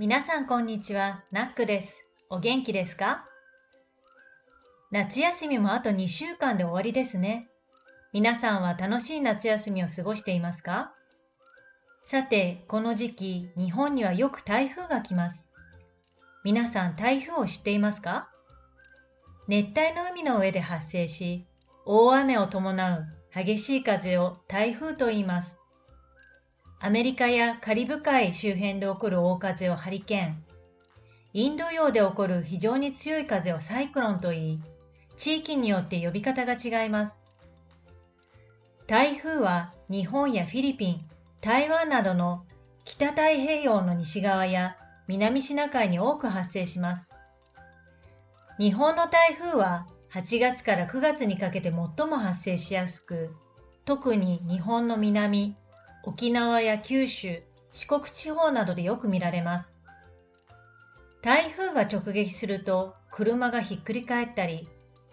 皆さんこんにちは、ナックです。お元気ですか？夏休みもあと2週間で終わりですね。皆さんは楽しい夏休みを過ごしていますか？さて、この時期、日本にはよく台風が来ます。皆さん台風を知っていますか？熱帯の海の上で発生し、大雨を伴う激しい風を台風と言います。アメリカやカリブ海周辺で起こる大風をハリケーン、インド洋で起こる非常に強い風をサイクロンと言い、地域によって呼び方が違います。台風は日本やフィリピン、台湾などの北太平洋の西側や南シナ海に多く発生します。日本の台風は8月から9月にかけて最も発生しやすく、特に日本の南、沖縄や九州、四国地方などでよく見られます。台風が直撃すると車がひっくり返ったり、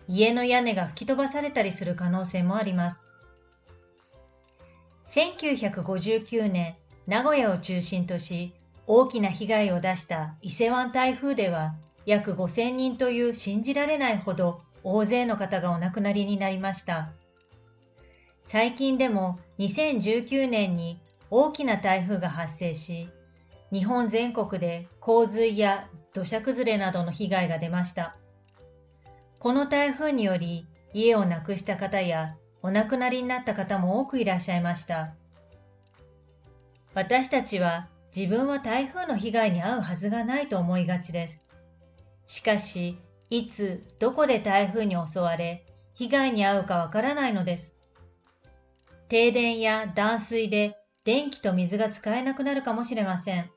家の屋根が吹き飛ばされたりする可能性もあります。1959年、名古屋を中心とし、大きな被害を出した伊勢湾台風では、約5000人という信じられないほど大勢の方がお亡くなりになりました。最近でも2019年に大きな台風が発生し、日本全国で洪水や土砂崩れなどの被害が出ました。この台風により家を亡くした方やお亡くなりになった方も多くいらっしゃいました。私たちは自分は台風の被害に遭うはずがないと思いがちです。しかし、いつどこで台風に襲われ被害に遭うかわからないのです。停電や断水で電気と水が使えなくなるかもしれません。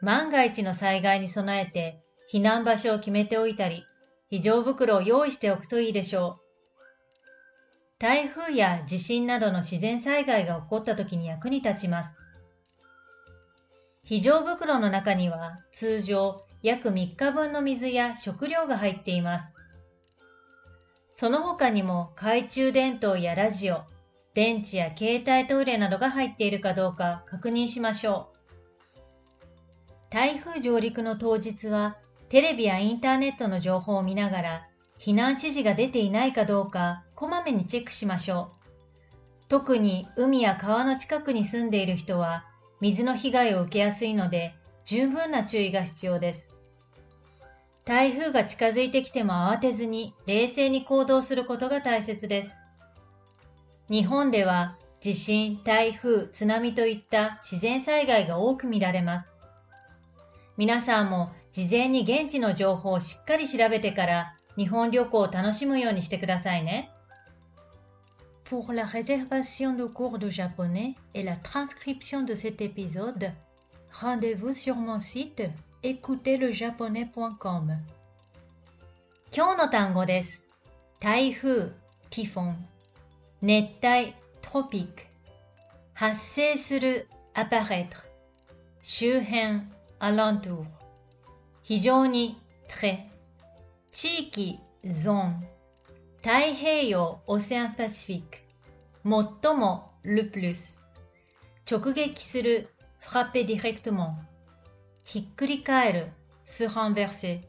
万が一の災害に備えて避難場所を決めておいたり、非常袋を用意しておくといいでしょう。台風や地震などの自然災害が起こった時に役に立ちます。非常袋の中には通常約3日分の水や食料が入っています。その他にも懐中電灯やラジオ、電池や携帯トイレなどが入っているかどうか確認しましょう。台風上陸の当日はテレビやインターネットの情報を見ながら避難指示が出ていないかどうかこまめにチェックしましょう。特に海や川の近くに住んでいる人は水の被害を受けやすいので十分な注意が必要です。台風が近づいてきても慌てずに冷静に行動することが大切です。日本では地震、台風、津波といった自然災害が多く見られます。皆さんも事前に現地の情報をしっかり調べてから日本旅行を楽しむようにしてくださいね。Pour la réservation de cours de japonais et la transcription de cet épisode, rendez-vous sur mon site écoutezlejaponais.com. 今日の単語です。台風、ティフォン。熱帯トロピック発生するアパレトル周辺アラントゥ非常にトレ地域ゾーン太平洋オセンパシフィック最もルプルス直撃するフラッペディレクトモンひっくり返るスランベルセ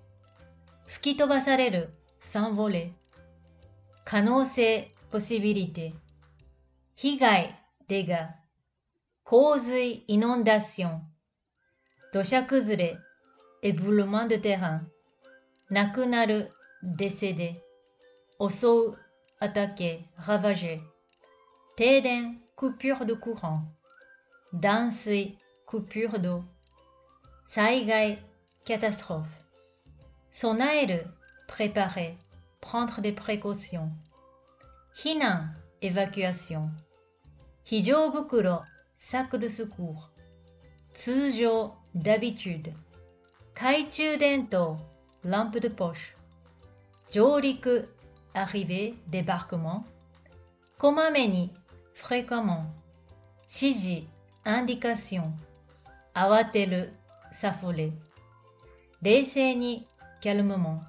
吹き飛ばされるサンボレ可能性 possibilité。被害、dégâts。洪水、inondation。土砂崩れ、éboulement de terrain。亡くなる、décédé。襲う、attaquer、ravager。停電、coupure de courant。断水、coupure d'eau。災害、catastrophe。備える、préparer。prendre des précautions。 避難、évacuation。非常袋、sac de secours。通常、d'habitude。懐中電灯、lampe de poche。上陸、arrivée、débarquement。こまめに、fréquemment。指示、indication。慌てる、s'affoler。冷静に、calmement。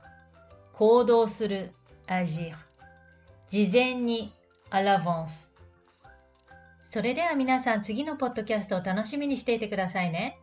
行動する、agir。 事前に、à l'avance。それでは皆さん次のポッドキャストを楽しみにしていてくださいね。